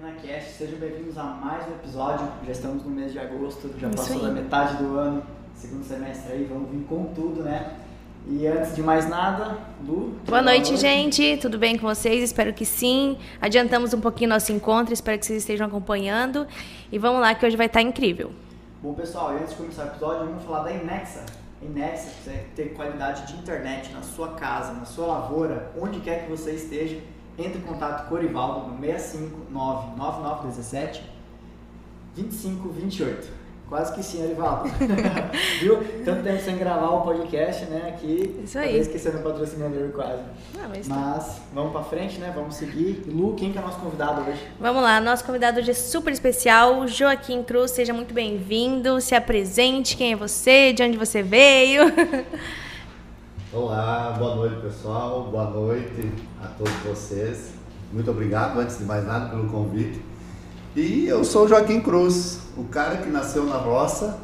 MinaCast, sejam bem-vindos a mais um episódio. Já estamos no mês de agosto, já Isso passou aí. da metade do ano, segundo semestre aí, vamos vir com tudo, né? E antes de mais nada, Lu. Boa noite, gente. Tudo bem com vocês? Espero que sim. Adiantamos um pouquinho nosso encontro, espero que vocês estejam acompanhando. E vamos lá, que hoje vai estar incrível. Bom, pessoal, antes de começar o episódio, vamos falar da Inexa. Inexa, você ter qualidade de internet na sua casa, na sua lavoura, onde quer que você esteja entre em contato com o Orivaldo no 659 9917 2528. Quase que sim, Orivaldo. Viu? Tanto tempo sem gravar o podcast, né? Aqui. Isso aí. Esquecendo o patrocinador quase. Não, mas, mas vamos pra frente, né? Vamos seguir. Lu, quem que é nosso convidado hoje? Vamos lá, nosso convidado hoje é super especial, Joaquim Cruz. Seja muito bem-vindo. Se apresente, quem é você, de onde você veio. Olá, boa noite pessoal, boa noite a todos vocês. Muito obrigado, antes de mais nada, pelo convite. E eu sou Joaquim Cruz, o cara que nasceu na roça,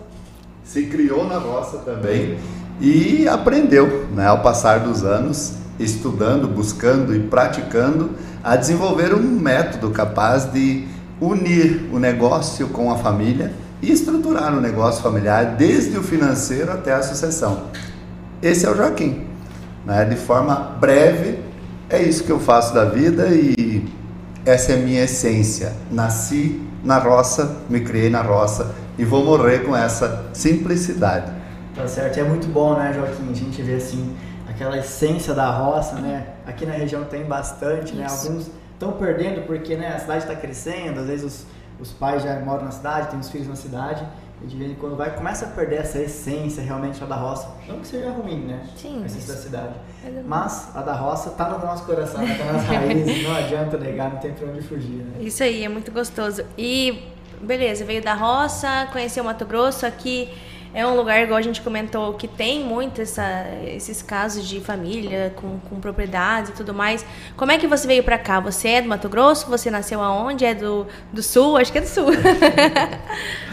se criou na roça também e aprendeu, né, ao passar dos anos, estudando, buscando e praticando, a desenvolver um método capaz de unir o negócio com a família e estruturar o negócio familiar desde o financeiro até a sucessão. Esse é o Joaquim. Né? De forma breve, é isso que eu faço da vida e essa é a minha essência. Nasci na roça, me criei na roça e vou morrer com essa simplicidade. Tá certo, e é muito bom, né, Joaquim? A gente vê assim aquela essência da roça, né? Aqui na região tem bastante, né? Alguns estão perdendo porque né, a cidade está crescendo, às vezes os, os pais já moram na cidade, têm os filhos na cidade e de vez em quando vai, começa a perder essa essência realmente a da roça. Não que seja ruim, né? Sim. A essência da cidade. Mas a da roça tá no nosso coração, tá nas raízes, não adianta negar, não tem pra onde fugir, né? Isso aí, é muito gostoso. E beleza, veio da roça, conheceu o Mato Grosso, aqui é um lugar, igual a gente comentou, que tem muito essa, esses casos de família com, com propriedades e tudo mais. Como é que você veio para cá? Você é do Mato Grosso? Você nasceu aonde? É do, do Sul? Acho que é do Sul.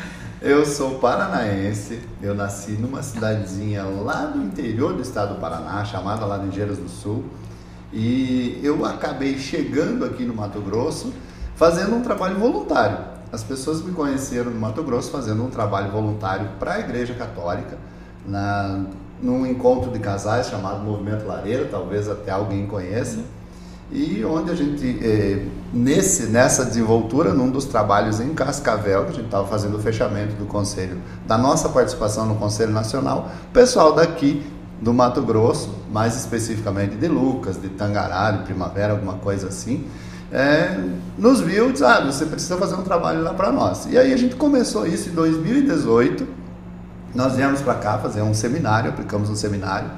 Eu sou paranaense, eu nasci numa cidadezinha lá do interior do estado do Paraná, chamada Laranjeiras do Sul, e eu acabei chegando aqui no Mato Grosso fazendo um trabalho voluntário. As pessoas me conheceram no Mato Grosso fazendo um trabalho voluntário para a Igreja Católica, na, num encontro de casais chamado Movimento Lareira, talvez até alguém conheça e onde a gente, é, nesse, nessa desenvoltura, num dos trabalhos em Cascavel, que a gente estava fazendo o fechamento do Conselho, da nossa participação no Conselho Nacional, o pessoal daqui do Mato Grosso, mais especificamente de Lucas, de Tangará, de Primavera, alguma coisa assim, é, nos viu e disse, ah, você precisa fazer um trabalho lá para nós. E aí a gente começou isso em 2018, nós viemos para cá fazer um seminário, aplicamos um seminário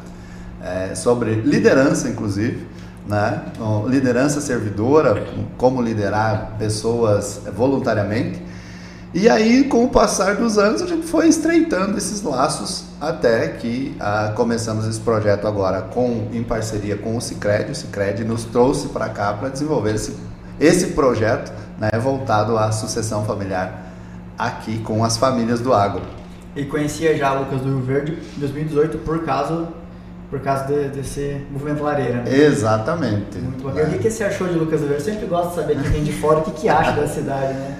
é, sobre liderança, inclusive, né? liderança servidora, como liderar pessoas voluntariamente. E aí, com o passar dos anos, a gente foi estreitando esses laços até que ah, começamos esse projeto agora com, em parceria com o Cicred. O Cicred nos trouxe para cá para desenvolver esse, esse projeto né, voltado à sucessão familiar aqui com as famílias do agro. E conhecia já Lucas do Rio Verde em 2018 por causa por causa de, desse movimento lareira. Né? Exatamente. Muito bom. É. O que, que você achou de Lucas do Verde? Sempre gosto de saber quem vem de fora o que, que acha da cidade, né?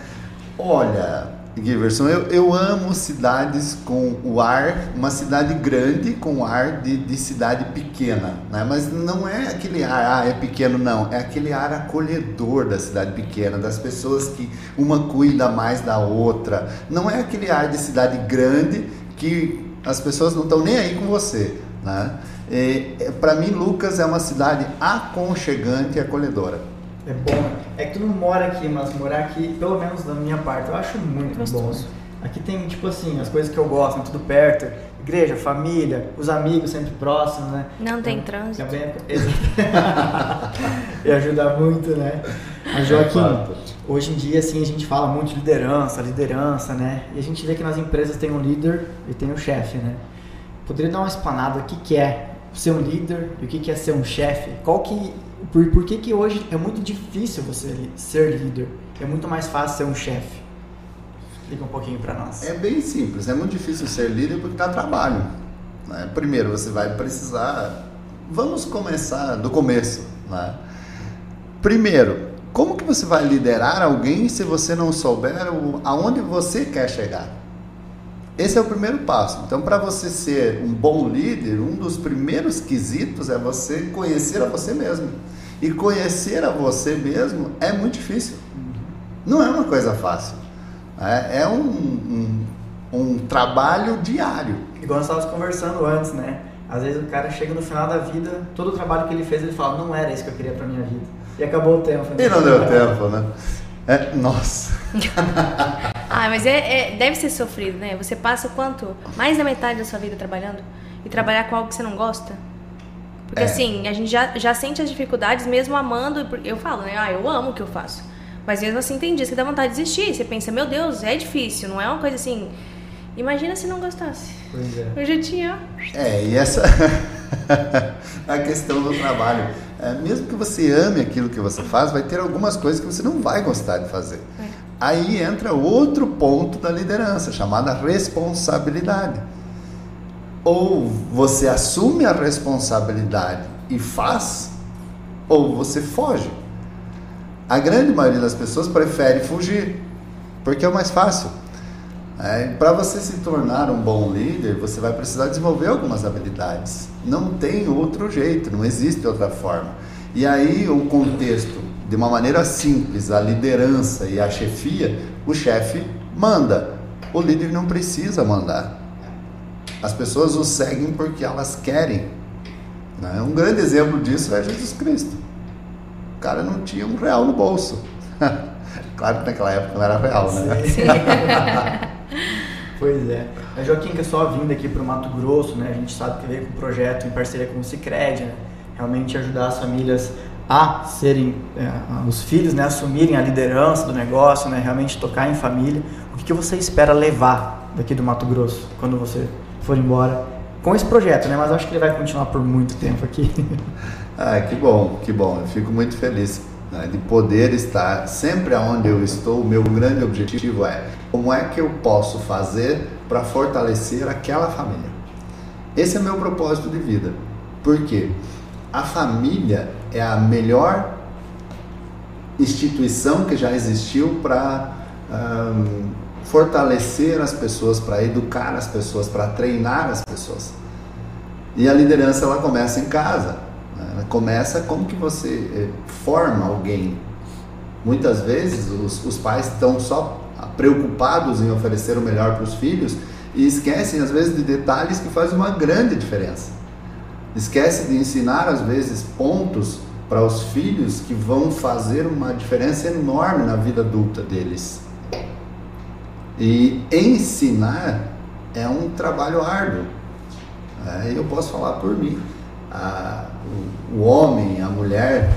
Olha, Giverson, eu, eu amo cidades com o ar, uma cidade grande com o ar de, de cidade pequena, né? mas não é aquele ar, ah, é pequeno, não, é aquele ar acolhedor da cidade pequena, das pessoas que uma cuida mais da outra, não é aquele ar de cidade grande que as pessoas não estão nem aí com você, né? É, para mim, Lucas é uma cidade aconchegante e acolhedora. É bom. É que tu não mora aqui, mas morar aqui, pelo menos da minha parte, eu acho muito bom. Aqui tem, tipo assim, as coisas que eu gosto, tudo perto. Igreja, família, os amigos sempre próximos, né? Não tem então, trânsito. Também é... e ajuda muito, né? Mas, Joaquim, hoje em dia, assim, a gente fala muito de liderança, liderança, né? E a gente vê que nas empresas tem um líder e tem um chefe, né? Poderia dar uma explanada o que, que é ser um líder e o que, é ser um chefe? Qual que, por, por que, que hoje é muito difícil você ser líder? É muito mais fácil ser um chefe? Explica um pouquinho para nós. É bem simples, é muito difícil ser líder porque dá trabalho. Né? Primeiro, você vai precisar. Vamos começar do começo. Né? Primeiro, como que você vai liderar alguém se você não souber aonde você quer chegar? Esse é o primeiro passo. Então, para você ser um bom líder, um dos primeiros quesitos é você conhecer a você mesmo. E conhecer a você mesmo é muito difícil. Não é uma coisa fácil. É, é um, um, um, trabalho diário. Igual nós estávamos conversando antes, né? Às vezes o cara chega no final da vida, todo o trabalho que ele fez, ele fala, não era isso que eu queria para minha vida. E acabou o tempo. Né? E não deu tempo, né? É, nossa. ah, mas é, é, deve ser sofrido, né? Você passa quanto? Mais da metade da sua vida trabalhando? E trabalhar com algo que você não gosta? Porque é. assim, a gente já, já sente as dificuldades mesmo amando. Eu falo, né? Ah, eu amo o que eu faço. Mas mesmo assim tem dias que dá vontade de desistir. Você pensa, meu Deus, é difícil, não é uma coisa assim. Imagina se não gostasse. Pois é. Eu já tinha. É, e essa. a questão do trabalho. É, mesmo que você ame aquilo que você faz, vai ter algumas coisas que você não vai gostar de fazer. É. Aí entra outro ponto da liderança, chamada responsabilidade. Ou você assume a responsabilidade e faz, ou você foge. A grande maioria das pessoas prefere fugir, porque é o mais fácil. É, Para você se tornar um bom líder, você vai precisar desenvolver algumas habilidades. Não tem outro jeito, não existe outra forma. E aí o contexto, de uma maneira simples, a liderança e a chefia, o chefe manda. O líder não precisa mandar. As pessoas o seguem porque elas querem. Né? Um grande exemplo disso é Jesus Cristo cara não tinha um real no bolso. claro que naquela época não era real, né? pois é. Mas Joaquim, que é só vindo aqui para o Mato Grosso, né? A gente sabe que veio com um projeto em parceria com o Cicred, né? Realmente ajudar as famílias a serem, é, os filhos, né? Assumirem a liderança do negócio, né? Realmente tocar em família. O que, que você espera levar daqui do Mato Grosso quando você for embora com esse projeto, né? Mas acho que ele vai continuar por muito tempo aqui. Ah, que bom, que bom. Eu fico muito feliz né, de poder estar sempre onde eu estou. O meu grande objetivo é como é que eu posso fazer para fortalecer aquela família. Esse é meu propósito de vida. Por quê? A família é a melhor instituição que já existiu para um, fortalecer as pessoas, para educar as pessoas, para treinar as pessoas. E a liderança ela começa em casa. Né? Começa como que você eh, forma alguém. Muitas vezes os, os pais estão só preocupados em oferecer o melhor para os filhos e esquecem às vezes de detalhes que fazem uma grande diferença. Esquece de ensinar às vezes pontos para os filhos que vão fazer uma diferença enorme na vida adulta deles. E ensinar é um trabalho árduo. É, eu posso falar por mim o, o, homem, a mulher,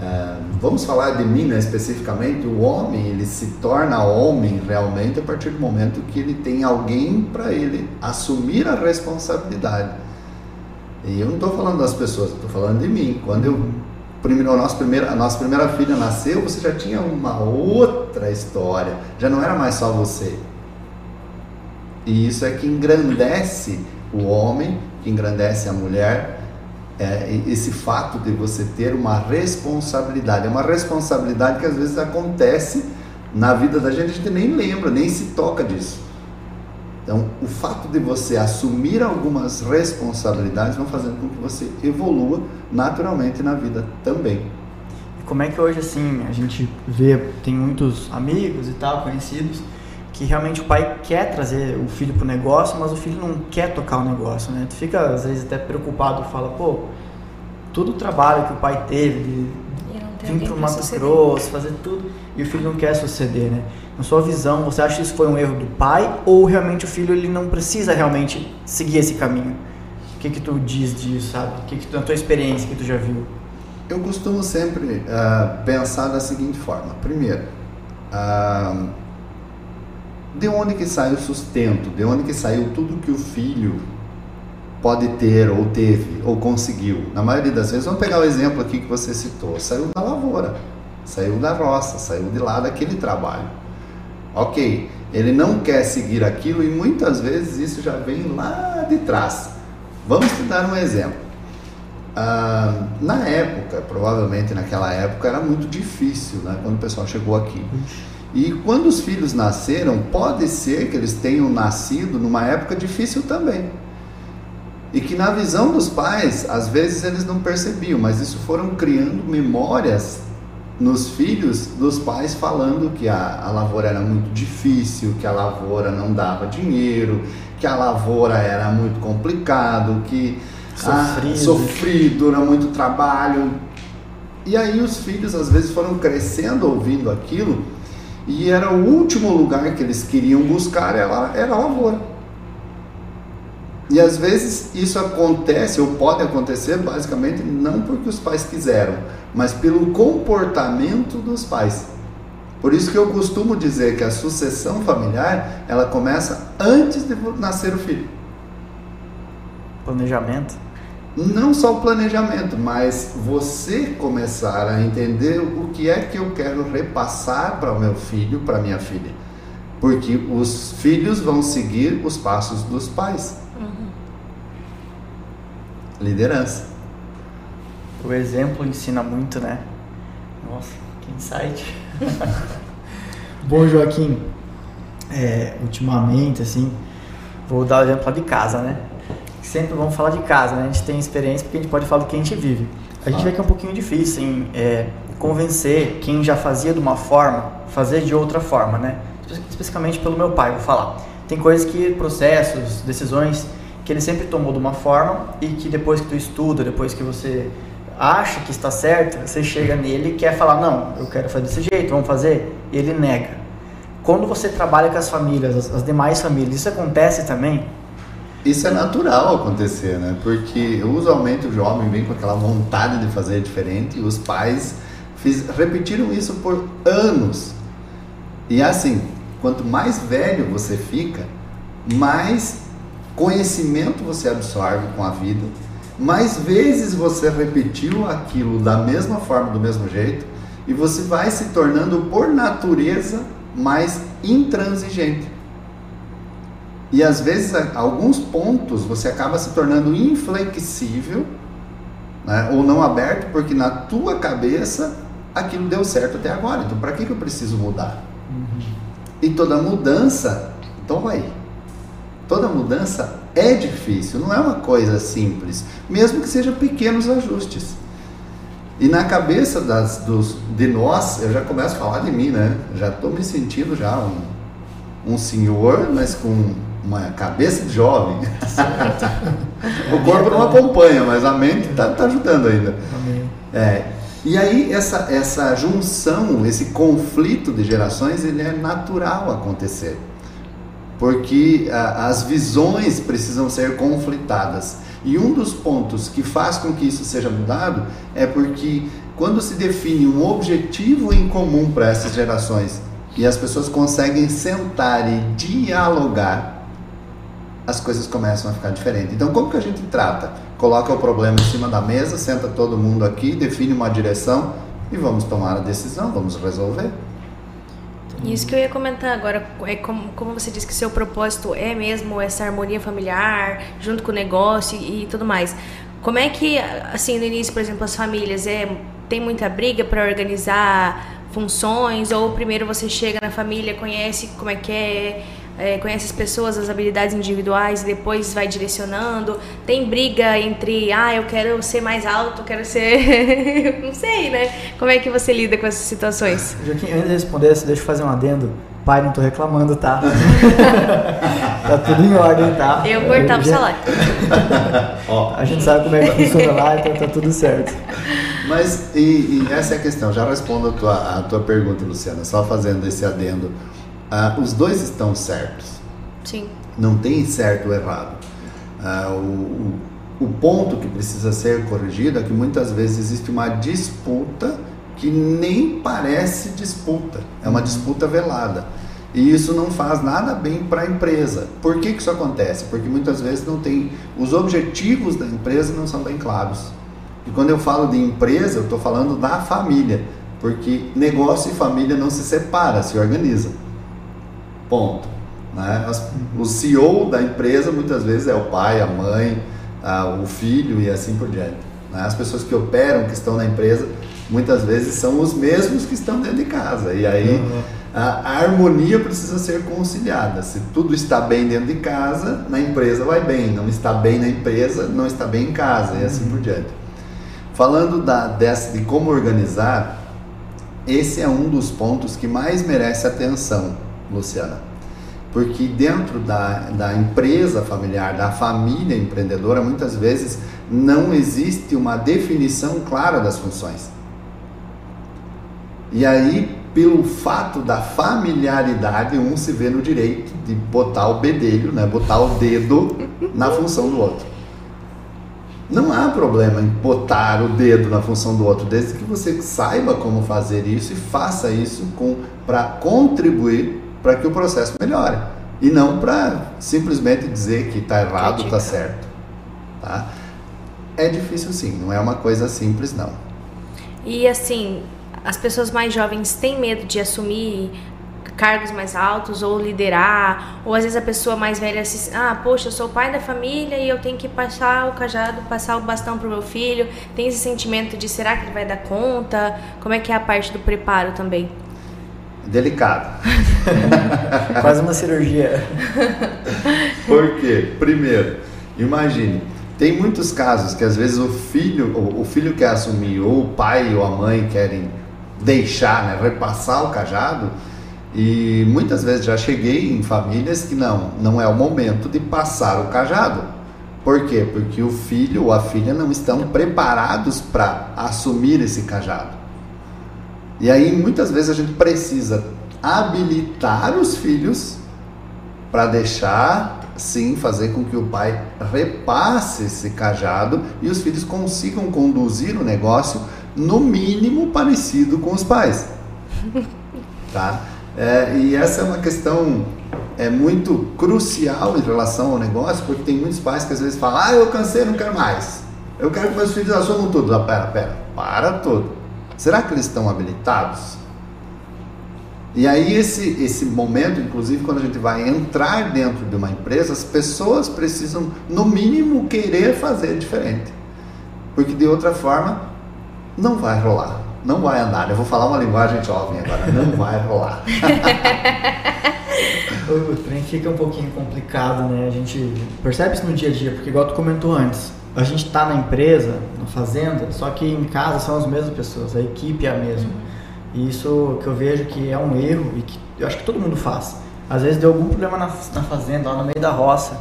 é, vamos falar de mim né, especificamente, o homem ele se torna homem realmente a partir do momento que ele tem alguém para ele assumir a responsabilidade. E eu não estou falando das pessoas, estou falando de mim. Quando eu a, nossa primeira, a nossa primeira filha nasceu, você já tinha uma outra história, já não era mais só você. E isso é que engrandece o homem, que engrandece a mulher, é, esse fato de você ter uma responsabilidade. É uma responsabilidade que às vezes acontece na vida da gente, a gente nem lembra, nem se toca disso. Então, o fato de você assumir algumas responsabilidades vão fazendo com que você evolua naturalmente na vida também. Como é que hoje, assim, a gente vê, tem muitos amigos e tal, conhecidos, que realmente o pai quer trazer o filho para o negócio, mas o filho não quer tocar o negócio, né? Tu fica às vezes até preocupado, fala, pô, todo o trabalho que o pai teve de vir para o Mato Grosso, fazer tudo, e o filho não quer suceder, né? Na sua visão, você acha que isso foi um erro do pai ou realmente o filho ele não precisa realmente seguir esse caminho? O que que tu diz disso, sabe? O que que tu, na tua experiência que tu já viu? Eu costumo sempre uh, pensar da seguinte forma. Primeiro, uh, de onde que sai o sustento? De onde que saiu tudo que o filho pode ter ou teve ou conseguiu? Na maioria das vezes, vamos pegar o exemplo aqui que você citou, saiu da lavoura, saiu da roça, saiu de lá daquele trabalho. Ok, ele não quer seguir aquilo e muitas vezes isso já vem lá de trás. Vamos te dar um exemplo. ah, na época, provavelmente naquela época, era muito difícil, né? Quando o pessoal chegou aqui. E quando os filhos nasceram, pode ser que eles tenham nascido numa época difícil também. E que na visão dos pais, às vezes eles não percebiam, mas isso foram criando memórias nos filhos dos pais falando que a, a lavoura era muito difícil, que a lavoura não dava dinheiro, que a lavoura era muito complicado, que sofrido, ah, sofrido era muito trabalho. E aí os filhos às vezes foram crescendo ouvindo aquilo e era o último lugar que eles queriam buscar era, era a lavoura. E às vezes isso acontece ou pode acontecer basicamente não porque os pais quiseram, mas pelo comportamento dos pais. Por isso que eu costumo dizer que a sucessão familiar, ela começa antes de nascer o filho. Planejamento? Não só o planejamento, mas você começar a entender o que é que eu quero repassar para o meu filho, para minha filha. Porque os filhos vão seguir os passos dos pais. Liderança. O exemplo ensina muito, né? Nossa, que insight. Bom, Joaquim, é, ultimamente, assim, vou dar o exemplo de casa, né? Sempre vamos falar de casa, né? A gente tem experiência porque a gente pode falar do que a gente vive. A gente vê que é um pouquinho difícil em é, convencer quem já fazia de uma forma, fazer de outra forma, né? Especificamente pelo meu pai, vou falar. Tem coisas que, processos, decisões que ele sempre tomou de uma forma e que depois que tu estuda, depois que você acha que está certo, você chega nele e quer falar, não, eu quero fazer desse jeito, vamos fazer, e ele nega. Quando você trabalha com as famílias, as, as demais famílias, isso acontece também? Isso é natural acontecer, né? Porque usualmente o jovem vem com aquela vontade de fazer diferente e os pais fiz, repetiram isso por anos. E assim, quanto mais velho você fica, mais conhecimento você absorve com a vida, mais vezes você repetiu aquilo da mesma forma, do mesmo jeito, e você vai se tornando, por natureza, mais intransigente. E às vezes, alguns pontos você acaba se tornando inflexível, né, ou não aberto, porque na tua cabeça aquilo deu certo até agora. Então, para que, que eu preciso mudar? Uhum. E toda mudança dói. Toda mudança é difícil, não é uma coisa simples, mesmo que sejam pequenos ajustes. E na cabeça das, dos, de nós, eu já começo a falar de mim, né? Já estou me sentindo já um, um senhor, mas com uma cabeça de jovem. o corpo não acompanha, mas a mente está tá ajudando ainda. É, e aí essa, essa junção, esse conflito de gerações, ele é natural acontecer porque a, as visões precisam ser conflitadas. E um dos pontos que faz com que isso seja mudado é porque quando se define um objetivo em comum para essas gerações e as pessoas conseguem sentar e dialogar, as coisas começam a ficar diferentes. Então, como que a gente trata? Coloca o problema em cima da mesa, senta todo mundo aqui, define uma direção e vamos tomar a decisão, vamos resolver. Isso que eu ia comentar agora, é como, como você disse que seu propósito é mesmo essa harmonia familiar, junto com o negócio e, e tudo mais. Como é que, assim, no início, por exemplo, as famílias, é, tem muita briga para organizar funções? Ou primeiro você chega na família, conhece como é que é, é, conhece as pessoas, as habilidades individuais e depois vai direcionando. Tem briga entre, ah, eu quero ser mais alto, eu quero ser. não sei, né? Como é que você lida com essas situações? Joaquim, antes de responder, deixa eu fazer um adendo. Pai, não tô reclamando, tá? tá tudo em ordem, tá? Eu cortava o salário. a gente sabe como é que funciona lá, então tá tudo certo. Mas, e, e essa é a questão. Já respondo a tua, a tua pergunta, Luciana, só fazendo esse adendo ah, os dois estão certos. Sim. Não tem certo ou errado. Ah, o, o ponto que precisa ser corrigido é que muitas vezes existe uma disputa que nem parece disputa, é uma disputa velada. E isso não faz nada bem para a empresa. Por que, que isso acontece? Porque muitas vezes não tem. Os objetivos da empresa não são bem claros. E quando eu falo de empresa, eu estou falando da família. Porque negócio e família não se separa, se organiza. Ponto. Né? O CEO da empresa muitas vezes é o pai, a mãe, a, o filho e assim por diante. Né? As pessoas que operam, que estão na empresa, muitas vezes são os mesmos que estão dentro de casa. E aí uhum. a, a, harmonia precisa ser conciliada. Se tudo está bem dentro de casa, na empresa vai bem. Não está bem na empresa, não está bem em casa e assim uhum. por diante. Falando da, dessa, de como organizar, esse é um dos pontos que mais merece atenção, Luciana. Porque dentro da, da empresa familiar, da família empreendedora, muitas vezes não existe uma definição clara das funções. E aí, pelo fato da familiaridade, um se vê no direito de botar o bedelho, né, botar o dedo na função do outro. Não há problema em botar o dedo na função do outro, desde que você saiba como fazer isso e faça isso para contribuir para que o processo melhore. E não para simplesmente dizer que está errado, está certo. Tá? É difícil sim, não é uma coisa simples não. E assim, as pessoas mais jovens têm medo de assumir cargos mais altos ou liderar, ou às vezes a pessoa mais velha se, ah, poxa, eu sou o pai da família e eu tenho que passar o cajado, passar o bastão pro meu filho. Tem esse sentimento de será que ele vai dar conta? Como é que é a parte do preparo também? Delicado. Quase uma cirurgia. Por quê? Primeiro, imagine, tem muitos casos que às vezes o filho, o filho quer assumir, ou o pai ou a mãe querem deixar, né, repassar o cajado, e muitas vezes já cheguei em famílias que não, não é o momento de passar o cajado. Por quê? Porque o filho ou a filha não estão preparados para assumir esse cajado. E aí muitas vezes a gente precisa habilitar os filhos para deixar sim fazer com que o pai repasse esse cajado e os filhos consigam conduzir o negócio no mínimo parecido com os pais. Tá? É, e essa é uma questão é muito crucial em relação ao negócio, porque tem muitos pais que às vezes falam: Ah, eu cansei, não quero mais. Eu quero que meus filhos assumam tudo. Ah, pera, pera, para tudo. Será que eles estão habilitados? E aí esse, esse momento, inclusive, quando a gente vai entrar dentro de uma empresa, as pessoas precisam, no mínimo, querer fazer diferente. Porque de outra forma, não vai rolar. Não vai andar. Eu vou falar uma linguagem jovem agora. Não vai rolar. o trem fica um pouquinho complicado, né? A gente percebe isso no dia a dia, porque igual tu comentou antes, a gente está na empresa, na fazenda, só que em casa são as mesmas pessoas, a equipe é a mesma. E isso que eu vejo que é um erro e que eu acho que todo mundo faz. Às vezes deu algum problema na, na fazenda, lá no meio da roça,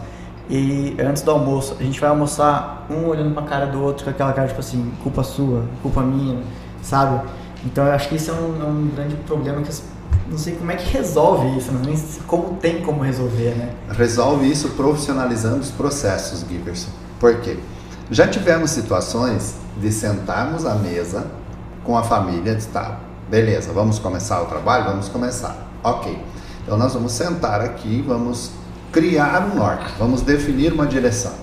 e antes do almoço, a gente vai almoçar um olhando pra cara do outro com aquela cara tipo assim, culpa sua, culpa minha, sabe? Então eu acho que isso é um, é um grande problema que não sei como é que resolve isso, nem como tem como resolver, né? Resolve isso profissionalizando os processos, Giverson. Por quê? Já tivemos situações de sentarmos à mesa com a família de tá, beleza, vamos começar o trabalho? Vamos começar. Ok. Então nós vamos sentar aqui, vamos criar um norte, vamos definir uma direção.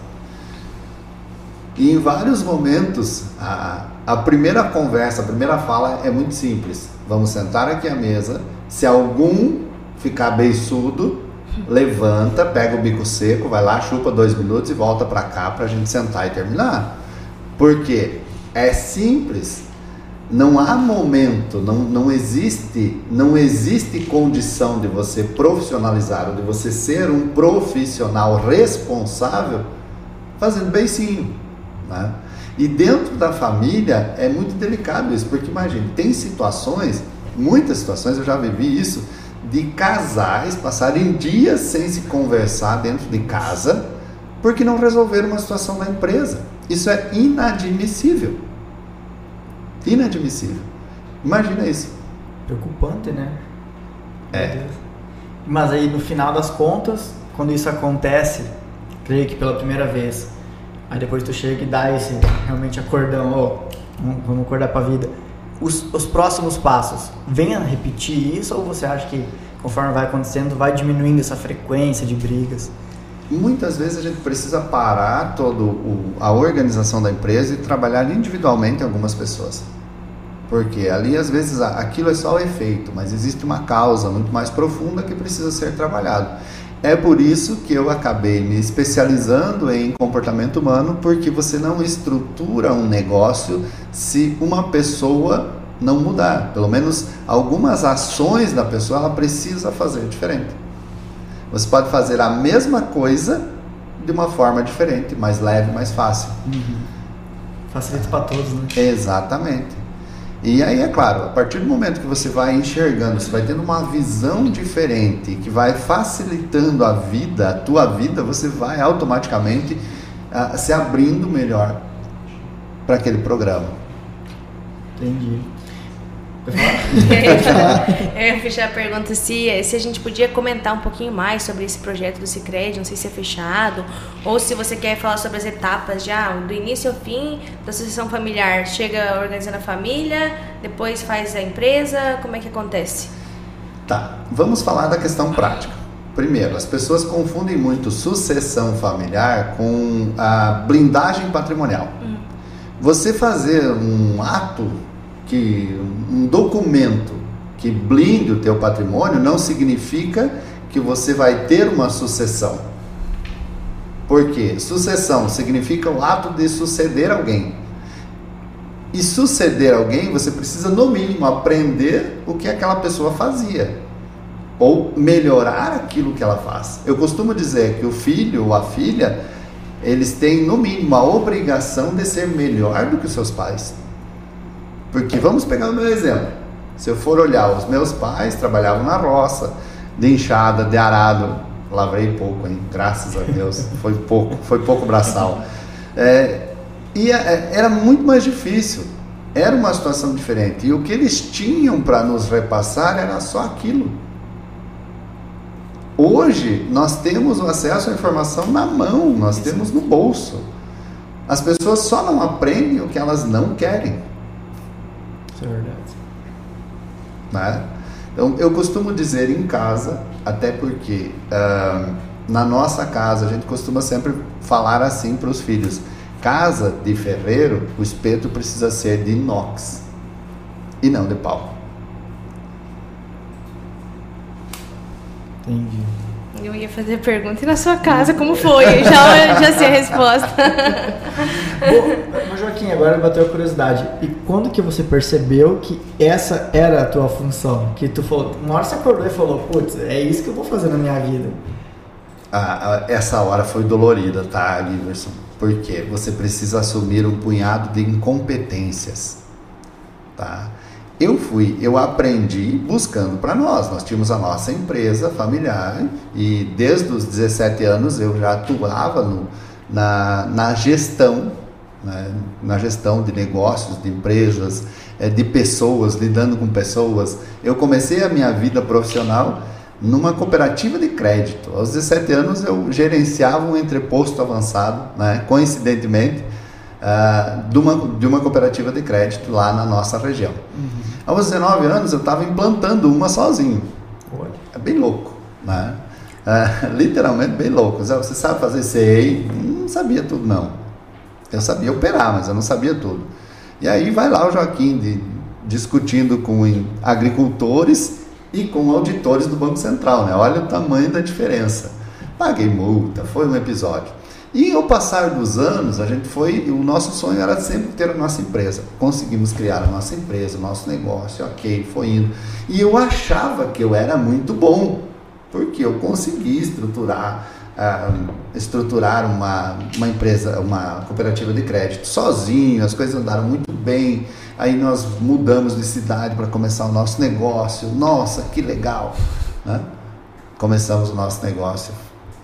E em vários momentos, a, a primeira conversa, a primeira fala é muito simples. Vamos sentar aqui à mesa. Se algum ficar beiçudo, levanta, pega o bico seco, vai lá, chupa dois minutos e volta para cá para a gente sentar e terminar. Porque é simples, não há momento, não, não existe, não existe condição de você profissionalizar ou de você ser um profissional responsável fazendo beicinho, né? E dentro da família é muito delicado isso, porque imagine, tem situações, muitas situações, eu já vivi isso, de casais passarem dias sem se conversar dentro de casa porque não resolveram uma situação na empresa. Isso é inadmissível. Inadmissível. Imagina isso. Preocupante, né? É. Mas aí no final das contas, quando isso acontece, creio que pela primeira vez, aí depois tu chega e dá esse realmente acordão, ó, oh, vamos acordar pra vida os, os próximos passos? Venha repetir isso ou você acha que conforme vai acontecendo vai diminuindo essa frequência de brigas? Muitas vezes a gente precisa parar toda a organização da empresa e trabalhar individualmente algumas pessoas. Porque ali às vezes aquilo é só o efeito, mas existe uma causa muito mais profunda que precisa ser trabalhado. É por isso que eu acabei me especializando em comportamento humano, porque você não estrutura um negócio se uma pessoa não mudar. Pelo menos algumas ações da pessoa ela precisa fazer diferente. Você pode fazer a mesma coisa de uma forma diferente, mais leve, mais fácil. Uhum. Facilita para todos, né? Exatamente. E aí, é claro, a partir do momento que você vai enxergando, você vai tendo uma visão diferente, que vai facilitando a vida, a tua vida, você vai automaticamente uh, se abrindo melhor para aquele programa. Entendi. Eu ia fechar a pergunta se, se a gente podia comentar um pouquinho mais sobre esse projeto do Cicred, não sei se é fechado, ou se você quer falar sobre as etapas já do início ao fim da associação familiar. Chega organizando a família, depois faz a empresa, como é que acontece? Tá, vamos falar da questão prática. Primeiro, as pessoas confundem muito sucessão familiar com a blindagem patrimonial. Hum. Você fazer um ato que um documento que blinde o teu patrimônio não significa que você vai ter uma sucessão. Por quê? Sucessão significa o ato de suceder alguém. E suceder alguém, você precisa no mínimo aprender o que aquela pessoa fazia ou melhorar aquilo que ela faz. Eu costumo dizer que o filho ou a filha, eles têm no mínimo a obrigação de ser melhor do que os seus pais. Porque vamos pegar o meu exemplo. Se eu for olhar, os meus pais trabalhavam na roça, de enxada, de arado. Lavrei pouco, hein? Graças a Deus. Foi pouco, foi pouco braçal. É, e é, é, era muito mais difícil. Era uma situação diferente. E o que eles tinham para nos repassar era só aquilo. Hoje, nós temos o acesso à informação na mão, nós temos no bolso. As pessoas só não aprendem o que elas não querem. É verdade. Né? Então, eu costumo dizer em casa, até porque uh, na nossa casa a gente costuma sempre falar assim para os filhos: casa de ferreiro, o espeto precisa ser de inox e não de pau. Entendi. Eu ia fazer a pergunta, e na sua casa, como foi? já, já sei a resposta. Bom, Joaquim, agora bateu a curiosidade. E quando que você percebeu que essa era a tua função? Que tu falou, uma hora você acordou e falou, putz, é isso que eu vou fazer na minha vida. Ah, essa hora foi dolorida, tá, Giverson? Porque você precisa assumir um punhado de incompetências, tá? Eu fui, eu aprendi buscando para nós. Nós tínhamos a nossa empresa familiar e desde os 17 anos eu já atuava no, na, na gestão, né? na gestão de negócios, de empresas, é, de pessoas, lidando com pessoas. Eu comecei a minha vida profissional numa cooperativa de crédito. Aos 17 anos eu gerenciava um entreposto avançado, né? coincidentemente, uh, de, uma, de uma cooperativa de crédito lá na nossa região. Uhum. Aos 19 anos eu estava implantando uma sozinho. É bem louco, né? É, literalmente bem louco. Você sabe fazer CEI? Não sabia tudo, não. Eu sabia operar, mas eu não sabia tudo. E aí vai lá o Joaquim de, discutindo com agricultores e com auditores do Banco Central, né? Olha o tamanho da diferença. Paguei multa, foi um episódio. E ao passar dos anos, a gente foi, o nosso sonho era sempre ter a nossa empresa. Conseguimos criar a nossa empresa, o nosso negócio, ok, foi indo. E eu achava que eu era muito bom, porque eu consegui estruturar, uh, estruturar uma, uma empresa, uma cooperativa de crédito sozinho, as coisas andaram muito bem. Aí nós mudamos de cidade para começar o nosso negócio. Nossa, que legal! Né? Começamos o nosso negócio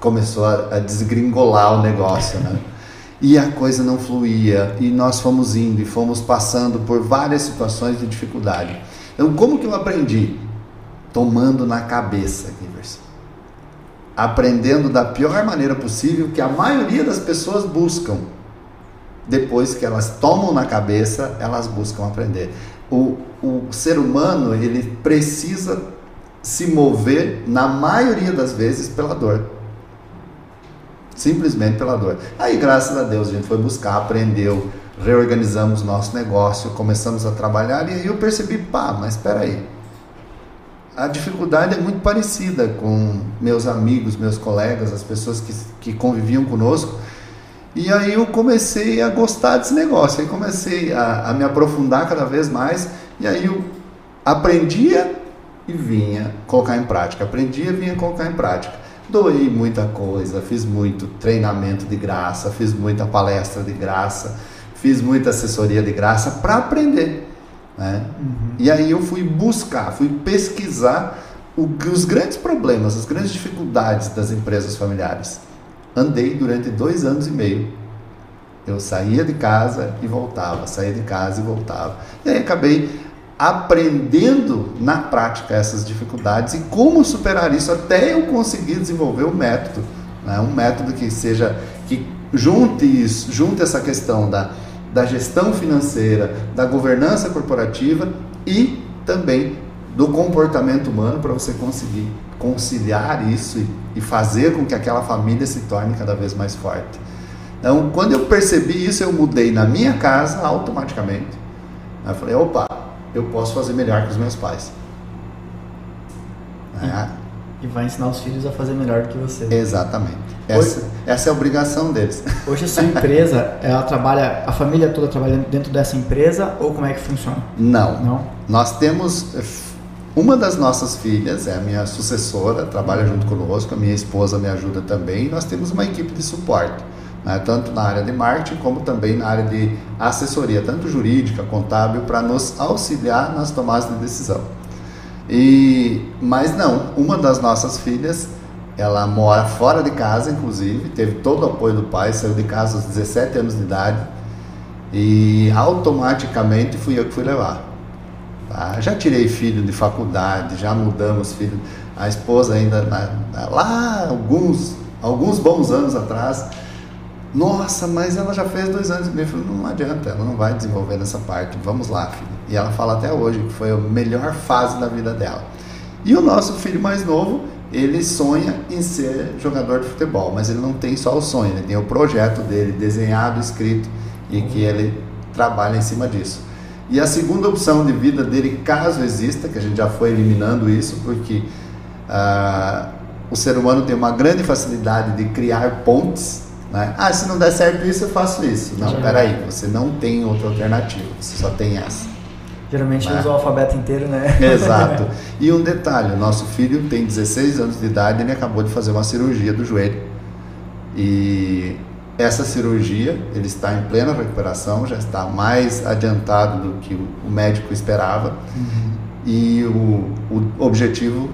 começou a, a desgringolar o negócio, né? E a coisa não fluía, e nós fomos indo e fomos passando por várias situações de dificuldade. Então, como que eu aprendi? Tomando na cabeça, Giverson. Aprendendo da pior maneira possível que a maioria das pessoas buscam. Depois que elas tomam na cabeça, elas buscam aprender. O, o ser humano, ele precisa se mover, na maioria das vezes, pela dor simplesmente pela dor. Aí, graças a Deus, a gente foi buscar, aprendeu, reorganizamos nosso negócio, começamos a trabalhar e aí eu percebi, pá, mas espera aí. a dificuldade é muito parecida com meus amigos, meus colegas, as pessoas que, que conviviam conosco. E aí eu comecei a gostar desse negócio, aí comecei a, a me aprofundar cada vez mais, e aí eu aprendia e vinha colocar em prática, aprendia e vinha colocar em prática. Doei muita coisa, fiz muito treinamento de graça, fiz muita palestra de graça, fiz muita assessoria de graça para aprender. Né? Uhum. E aí eu fui buscar, fui pesquisar o, os grandes problemas, as grandes dificuldades das empresas familiares. Andei durante dois anos e meio. Eu saía de casa e voltava, saía de casa e voltava. E aí acabei aprendendo na prática essas dificuldades e como superar isso até eu conseguir desenvolver um método, né? um método que seja que junte isso, junte essa questão da da gestão financeira, da governança corporativa e também do comportamento humano para você conseguir conciliar isso e, fazer com que aquela família se torne cada vez mais forte. Então, quando eu percebi isso, eu mudei na minha casa automaticamente. Eu falei, opa, eu posso fazer melhor que os meus pais. É. E vai ensinar os filhos a fazer melhor do que você. Exatamente. Essa, essa é a obrigação deles. Hoje a sua empresa, ela trabalha, a família toda trabalha dentro dessa empresa ou como é que funciona? Não. Não. Nós temos uma das nossas filhas é a minha sucessora, trabalha junto conosco, a minha esposa me ajuda também. E nós temos uma equipe de suporte, né, tanto na área de marketing como também na área de assessoria, tanto jurídica, contábil, para nos auxiliar nas tomadas de decisão. E mas não, uma das nossas filhas ela mora fora de casa, inclusive, teve todo o apoio do pai, saiu de casa aos 17 anos de idade e automaticamente fui eu que fui levar. Tá? Já tirei filho de faculdade, já mudamos filho. A esposa ainda lá alguns alguns bons anos atrás. Nossa, mas ela já fez dois anos e meio. Eu falei, não adianta, ela não vai desenvolver nessa parte. Vamos lá, filho. E ela fala até hoje que foi a melhor fase da vida dela. E o nosso filho mais novo, ele sonha em ser jogador de futebol, mas ele não tem só o sonho, ele tem o projeto dele desenhado, escrito e que ele trabalha em cima disso. E a segunda opção de vida dele, caso exista, que a gente já foi eliminando isso, porque uh, o ser humano tem uma grande facilidade de criar pontes. Né? Ah, se não der certo isso, eu faço isso. Não, peraí, você não tem outra alternativa, você só tem essa. Geralmente né? usa o alfabeto inteiro, né? Exato. E um detalhe, nosso filho tem 16 anos de idade, ele acabou de fazer uma cirurgia do joelho. E essa cirurgia, ele está em plena recuperação, já está mais adiantado do que o médico esperava. Uhum. E o, o objetivo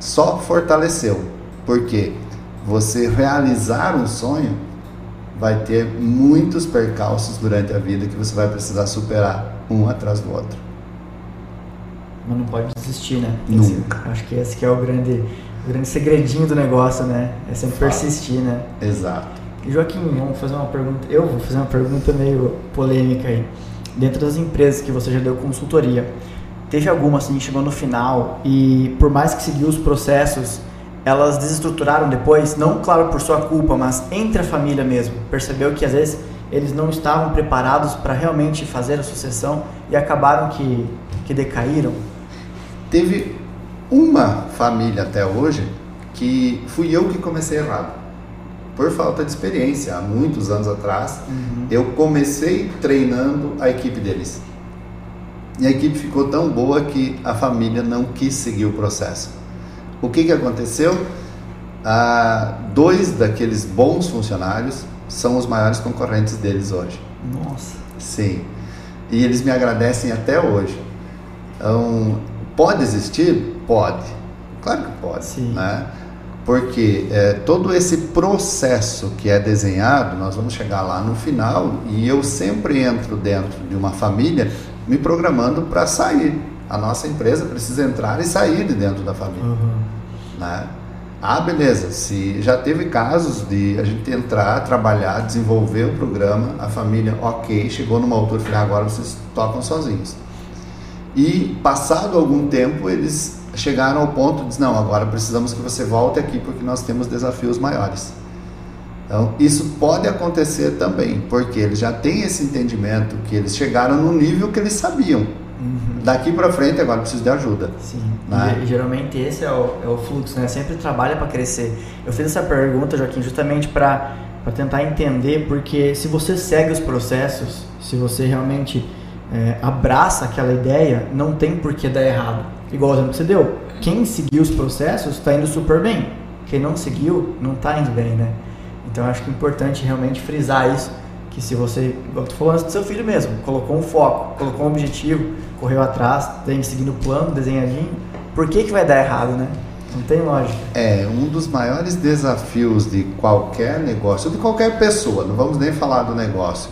só fortaleceu. Porque você realizar um sonho vai ter muitos percalços durante a vida que você vai precisar superar um atrás do outro mas não pode desistir, né? Nunca. Esse, acho que esse que é o grande, o grande segredinho do negócio, né? É sempre Fala. persistir, né? Exato. Joaquim, vamos fazer uma pergunta. Eu vou fazer uma pergunta meio polêmica aí. Dentro das empresas que você já deu consultoria, teve alguma assim, chegou no final e por mais que seguiu os processos, elas desestruturaram depois, não claro por sua culpa, mas entre a família mesmo. Percebeu que às vezes eles não estavam preparados para realmente fazer a sucessão e acabaram que, que decaíram? Teve uma família até hoje que fui eu que comecei errado. Por falta de experiência, há muitos anos atrás, uhum. eu comecei treinando a equipe deles. E a equipe ficou tão boa que a família não quis seguir o processo. O que, que aconteceu? Ah, dois daqueles bons funcionários são os maiores concorrentes deles hoje. Nossa. Sim. E eles me agradecem até hoje. Então, Pode existir? Pode. Claro que pode. Sim. Né? Porque é, todo esse processo que é desenhado, nós vamos chegar lá no final e eu sempre entro dentro de uma família me programando para sair. A nossa empresa precisa entrar e sair de dentro da família. Uhum. Né? Ah, beleza. Se já teve casos de a gente entrar, trabalhar, desenvolver o programa, a família, ok, chegou numa altura, falei, agora vocês tocam sozinhos. E passado algum tempo, eles chegaram ao ponto de dizer, não, agora precisamos que você volte aqui porque nós temos desafios maiores. Então, isso pode acontecer também, porque eles já têm esse entendimento que eles chegaram no nível que eles sabiam. Uhum. Daqui para frente agora preciso de ajuda. Sim. Né? E, geralmente esse é o, é o fluxo, né? Sempre trabalha para crescer. Eu fiz essa pergunta, Joaquim, justamente para tentar entender, porque se você segue os processos, se você realmente é, abraça aquela ideia, não tem por que dar errado. Igual o exemplo que você deu. Quem seguiu os processos está indo super bem. Quem não seguiu, não está indo bem, né? Então acho que é importante realmente frisar isso que se você, eu tô falando do seu filho mesmo, colocou um foco, colocou um objetivo, correu atrás, tem seguindo o plano, desenhadinho, por que que vai dar errado, né? Não tem lógica. É, um dos maiores desafios de qualquer negócio, de qualquer pessoa, não vamos nem falar do negócio,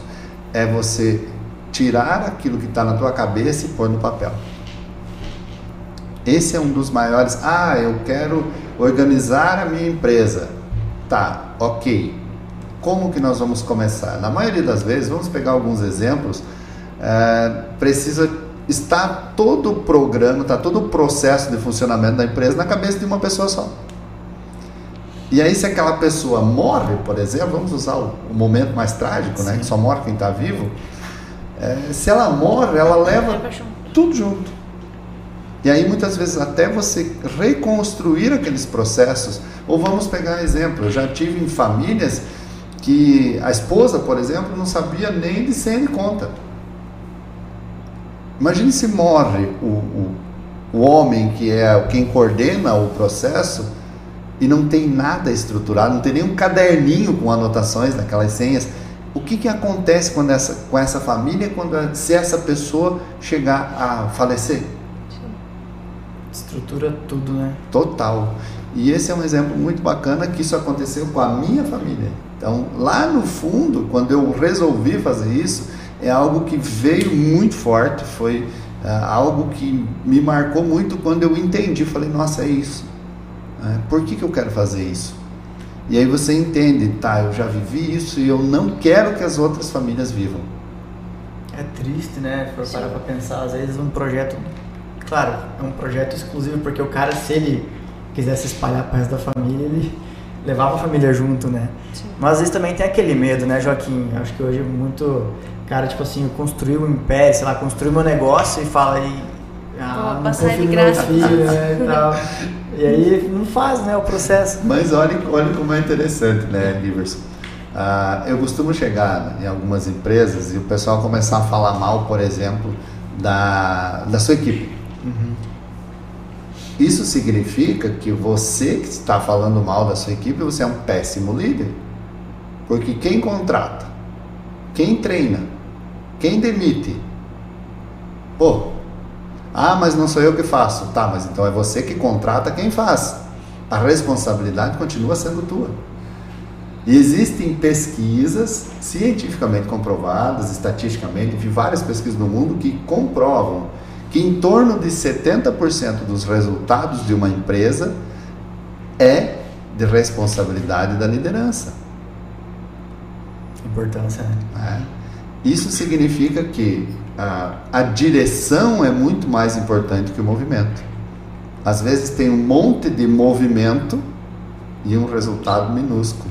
é você tirar aquilo que está na tua cabeça e pôr no papel. Esse é um dos maiores. Ah, eu quero organizar a minha empresa. Tá, ok como que nós vamos começar? Na maioria das vezes, vamos pegar alguns exemplos, é, precisa estar todo o programa, está todo o processo de funcionamento da empresa na cabeça de uma pessoa só. E aí, se aquela pessoa morre, por exemplo, vamos usar o, o momento mais trágico, né, que só morre quem está vivo, é, se ela morre, ela leva tudo junto. E aí, muitas vezes, até você reconstruir aqueles processos, ou vamos pegar exemplo, eu já tive em famílias que a esposa, por exemplo, não sabia nem de de conta. Imagine se morre o, o, o homem que é quem coordena o processo e não tem nada estruturado, não tem nenhum caderninho com anotações daquelas senhas. O que, que acontece quando essa, com essa família quando se essa pessoa chegar a falecer? Estrutura tudo, né? Total. E esse é um exemplo muito bacana que isso aconteceu com a minha família. Então, lá no fundo, quando eu resolvi fazer isso, é algo que veio muito forte, foi uh, algo que me marcou muito quando eu entendi. Falei, nossa, é isso. Uh, por que, que eu quero fazer isso? E aí você entende, tá, eu já vivi isso e eu não quero que as outras famílias vivam. É triste, né? Se for parar pra pensar, às vezes um projeto, claro, é um projeto exclusivo, porque o cara, se ele quiser se espalhar para o resto da família, ele levava a família junto, né? Sim. Mas às vezes também tem aquele medo, né, Joaquim? Acho que hoje é muito. Cara, tipo assim, construir um império, sei lá, construir meu negócio e fala aí. Ah, não confio no meu filho, né? E, tal. e aí não faz, né, o processo. Mas olha, olha como é interessante, né, Liverson? Ah, eu costumo chegar em algumas empresas e o pessoal começar a falar mal, por exemplo, da, da sua equipe. Uhum. Isso significa que você que está falando mal da sua equipe, você é um péssimo líder. Porque quem contrata, quem treina, quem demite, pô, ah, mas não sou eu que faço. Tá, mas então é você que contrata quem faz. A responsabilidade continua sendo tua. E existem pesquisas cientificamente comprovadas, estatisticamente, vi várias pesquisas no mundo que comprovam que em torno de 70% dos resultados de uma empresa é de responsabilidade da liderança. Importância, né? É. Isso significa que a, a direção é muito mais importante que o movimento. Às vezes tem um monte de movimento e um resultado minúsculo.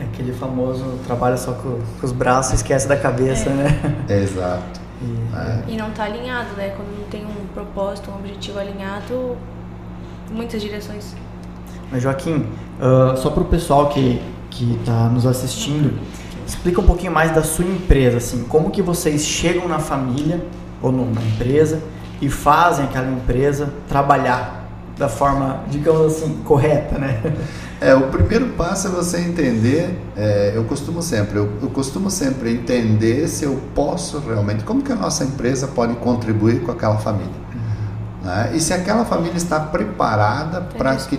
É aquele famoso trabalha só com, com os braços e esquece da cabeça, é. né? Exato. E, é. e não está alinhado, né? Quando não tem um propósito, um objetivo alinhado, muitas direções. Mas Joaquim, uh, só para o pessoal que que está nos assistindo, explica um pouquinho mais da sua empresa, assim, como que vocês chegam na família ou numa empresa e fazem aquela empresa trabalhar da forma, digamos assim, correta, né? É, o primeiro passo é você entender, é, eu costumo sempre, eu, eu, costumo sempre entender se eu posso realmente, como que a nossa empresa pode contribuir com aquela família. Uhum. Né? E se aquela família está preparada para que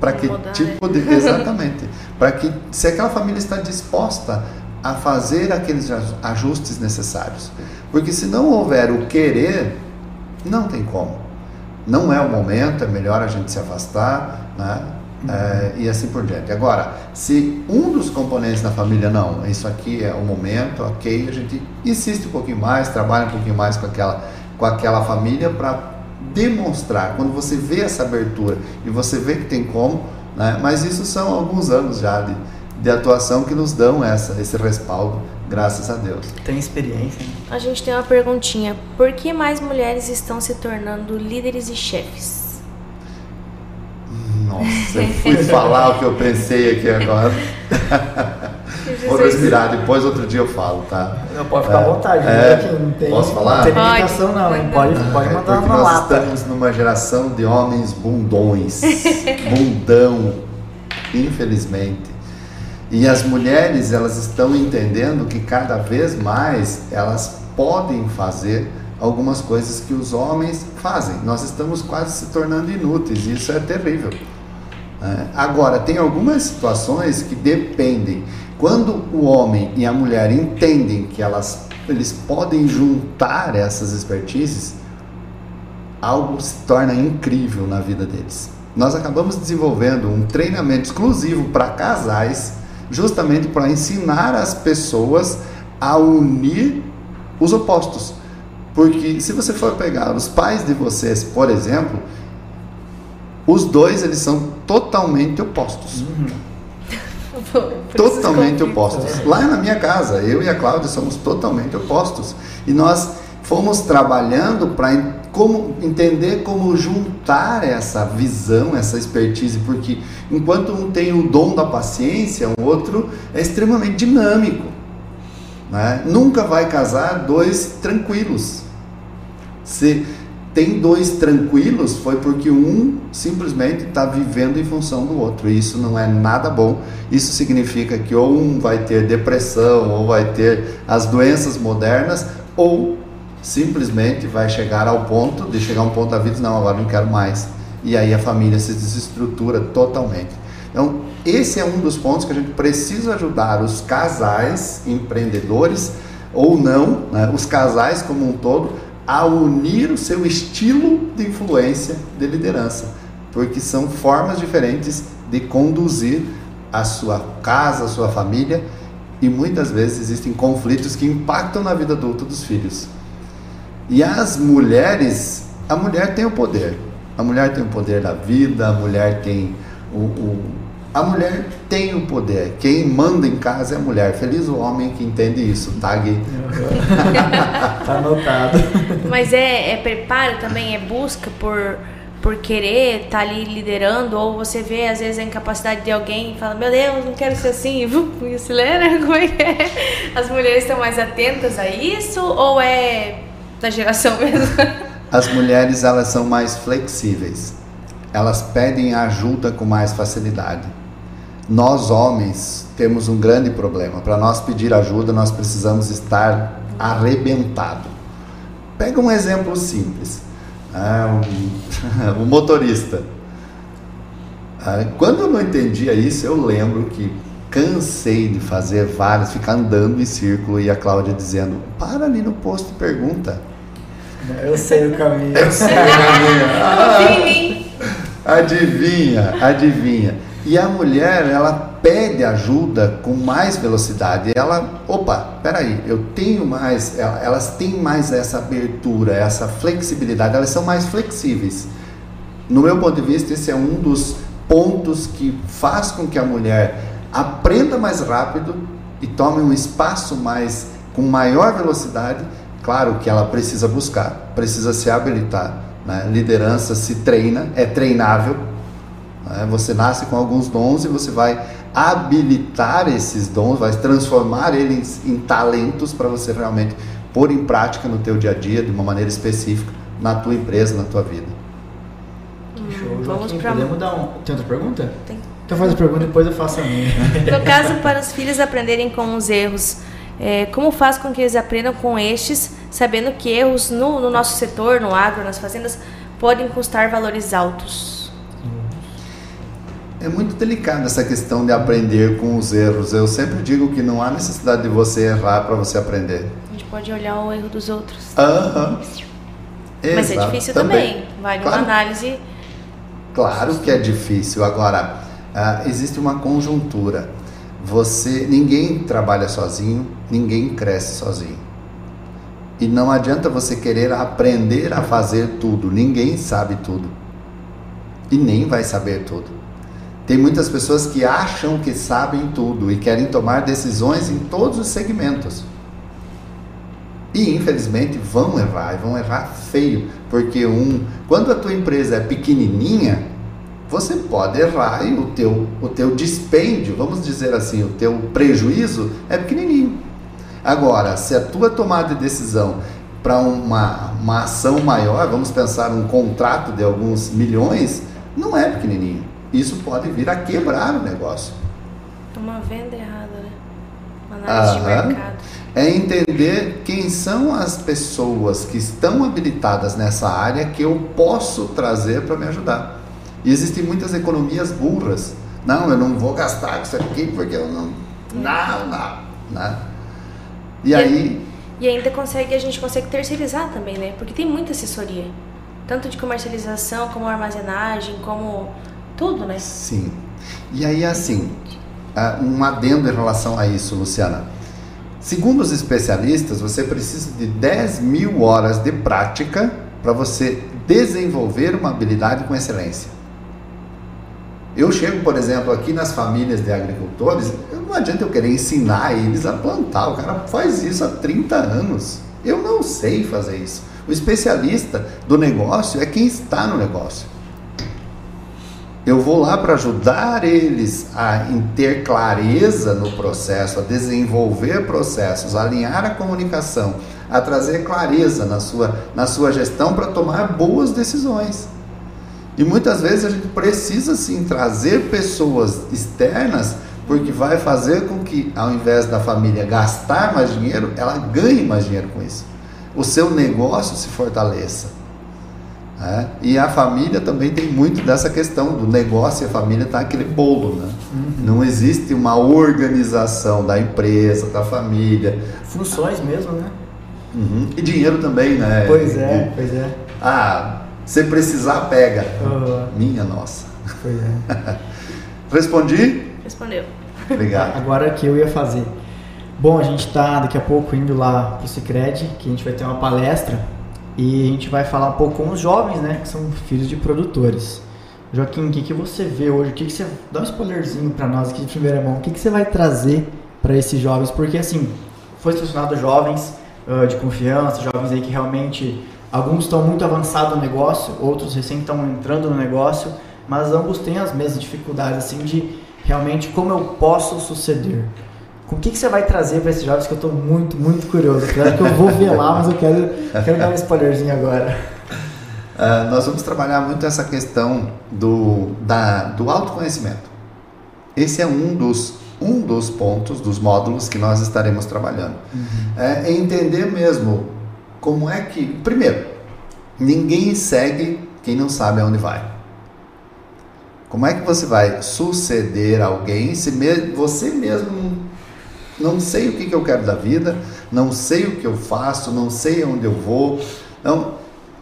para que mudar, tipo né? de exatamente para que se aquela família está disposta a fazer aqueles ajustes necessários porque se não houver o querer não tem como não é o momento é melhor a gente se afastar né? É, e assim por diante. Agora, se um dos componentes da família não, isso aqui é o momento, ok, a gente insiste um pouquinho mais, trabalha um pouquinho mais com aquela, com aquela família para demonstrar. Quando você vê essa abertura e você vê que tem como, né? mas isso são alguns anos já de, de atuação que nos dão essa, esse respaldo Graças a Deus. Tem experiência. Né? A gente tem uma perguntinha. Por que mais mulheres estão se tornando líderes e chefes? Nossa, eu fui falar o que eu pensei aqui agora. Vou respirar, depois outro dia eu falo, tá? Não, pode ficar é, à vontade, é, né? não tem, posso falar? Não tem limitação não, hein? Pode, pode mandar Porque uma nós lata. estamos numa geração de homens bundões, bundão, infelizmente. E as mulheres, elas estão entendendo que cada vez mais elas podem fazer algumas coisas que os homens fazem. Nós estamos quase se tornando inúteis e isso é terrível. É. Agora, tem algumas situações que dependem. Quando o homem e a mulher entendem que elas, eles podem juntar essas expertises, algo se torna incrível na vida deles. Nós acabamos desenvolvendo um treinamento exclusivo para casais justamente para ensinar as pessoas a unir os opostos. Porque se você for pegar os pais de vocês, por exemplo, os dois eles são totalmente opostos. Uhum. totalmente opostos. Lá na minha casa, eu e a Cláudia somos totalmente opostos. E nós fomos trabalhando para como entender como juntar essa visão, essa expertise, porque enquanto um tem o dom da paciência, o outro é extremamente dinâmico. Né? Nunca vai casar dois tranquilos. Se tem dois tranquilos, foi porque um simplesmente está vivendo em função do outro. E isso não é nada bom. Isso significa que ou um vai ter depressão, ou vai ter as doenças modernas, ou simplesmente vai chegar ao ponto de chegar a um ponto da vida, não, agora não quero mais. E aí a família se desestrutura totalmente. Então, esse é um dos pontos que a gente precisa ajudar os casais empreendedores ou não, né, os casais como um todo, a unir o seu estilo de influência de liderança, porque são formas diferentes de conduzir a sua casa, a sua família, e muitas vezes existem conflitos que impactam na vida adulta dos filhos. E as mulheres, a mulher tem o poder. A mulher tem o poder da vida, a mulher tem o, o a mulher tem o poder. Quem manda em casa é a mulher. Feliz o homem que entende isso, tá, Gui? tá anotado. Mas é, é preparo também, é busca por, por querer estar tá ali liderando, ou você vê às vezes a incapacidade de alguém e fala, meu Deus, não quero ser assim, e acelera, como é que é? As mulheres estão mais atentas a isso, ou é da geração mesmo. As mulheres elas são mais flexíveis. Elas pedem ajuda com mais facilidade. Nós homens temos um grande problema. Para nós pedir ajuda, nós precisamos estar arrebentado. Pega um exemplo simples. Ah, um, um motorista. Ah, quando eu não entendia isso, eu lembro que cansei de fazer várias, ficar andando em círculo e a Cláudia dizendo: para ali no posto e pergunta. Eu sei o caminho. Eu sei o caminho. Ah, adivinha, adivinha. E a mulher, ela pede ajuda com mais velocidade. Ela, opa, peraí, eu tenho mais, elas têm mais essa abertura, essa flexibilidade, elas são mais flexíveis. No meu ponto de vista, esse é um dos pontos que faz com que a mulher aprenda mais rápido e tome um espaço mais com maior velocidade Claro que ela precisa buscar, precisa se habilitar. Né? Liderança se treina, é treinável. Né? Você nasce com alguns dons e você vai habilitar esses dons, vai transformar eles em talentos para você realmente pôr em prática no teu dia a dia de uma maneira específica na tua empresa, na tua vida. Show, Vamos pra... Podemos dar um... Tem outra pergunta? Tem. Então faz a pergunta e depois eu faço a minha. No caso, para os filhos aprenderem com os erros, é, como faz com que eles aprendam com estes, sabendo que erros no, no nosso setor, no agro, nas fazendas, podem custar valores altos? É muito delicada essa questão de aprender com os erros. Eu sempre digo que não há necessidade de você errar para você aprender. A gente pode olhar o erro dos outros. Aham. Mas é difícil também. também. Vale claro. uma análise. Claro que é difícil. Agora, uh, existe uma conjuntura. Você, ninguém trabalha sozinho, ninguém cresce sozinho. E não adianta você querer aprender a fazer tudo, ninguém sabe tudo. E nem vai saber tudo. Tem muitas pessoas que acham que sabem tudo e querem tomar decisões em todos os segmentos. E infelizmente vão errar, e vão errar feio, porque um, quando a tua empresa é pequenininha, você pode errar e o teu, o teu dispêndio, vamos dizer assim, o teu prejuízo é pequenininho. Agora, se a tua tomada de decisão para uma, uma ação maior, vamos pensar um contrato de alguns milhões, não é pequenininho. Isso pode vir a quebrar o negócio. Uma venda errada, né? Uma análise de mercado. É entender quem são as pessoas que estão habilitadas nessa área que eu posso trazer para me ajudar. E existem muitas economias burras. Não, eu não vou gastar isso aqui porque eu não. Não, não. Né? E, e aí. E ainda consegue, a gente consegue terceirizar também, né? Porque tem muita assessoria. Tanto de comercialização, como armazenagem, como tudo, né? Sim. E aí, assim, um adendo em relação a isso, Luciana. Segundo os especialistas, você precisa de 10 mil horas de prática para você desenvolver uma habilidade com excelência. Eu chego, por exemplo, aqui nas famílias de agricultores, não adianta eu querer ensinar eles a plantar. O cara faz isso há 30 anos. Eu não sei fazer isso. O especialista do negócio é quem está no negócio. Eu vou lá para ajudar eles a ter clareza no processo, a desenvolver processos, a alinhar a comunicação, a trazer clareza na sua, na sua gestão para tomar boas decisões. E muitas vezes a gente precisa sim trazer pessoas externas, porque vai fazer com que, ao invés da família gastar mais dinheiro, ela ganhe mais dinheiro com isso. O seu negócio se fortaleça. É? E a família também tem muito dessa questão do negócio e a família está aquele bolo. Né? Uhum. Não existe uma organização da empresa, da família. Funções mesmo, né? Uhum. E dinheiro também, né? Pois é, e, pois é. Ah, se precisar, pega. Uhum. Minha nossa. Pois é. Respondi? Respondeu. Obrigado. Agora que eu ia fazer. Bom, a gente está daqui a pouco indo lá para o Cicred, que a gente vai ter uma palestra e a gente vai falar um pouco com os jovens, né, que são filhos de produtores. Joaquim, o que, que você vê hoje? O que, que você dá um spoilerzinho para nós aqui de primeira mão? O que, que você vai trazer para esses jovens? Porque assim, foi selecionado jovens uh, de confiança, jovens aí que realmente alguns estão muito avançados no negócio, outros recém estão entrando no negócio, mas ambos têm as mesmas dificuldades assim de realmente como eu posso suceder. Com o que, que você vai trazer para esses jovens que eu estou muito, muito curioso. Claro que eu vou ver lá, mas eu quero, quero dar um spoilerzinho agora. Uh, nós vamos trabalhar muito essa questão do, da, do autoconhecimento. Esse é um dos, um dos pontos, dos módulos que nós estaremos trabalhando. Uhum. É, é entender mesmo como é que. Primeiro, ninguém segue quem não sabe aonde vai. Como é que você vai suceder alguém se me, você mesmo não sei o que, que eu quero da vida, não sei o que eu faço, não sei onde eu vou. Então,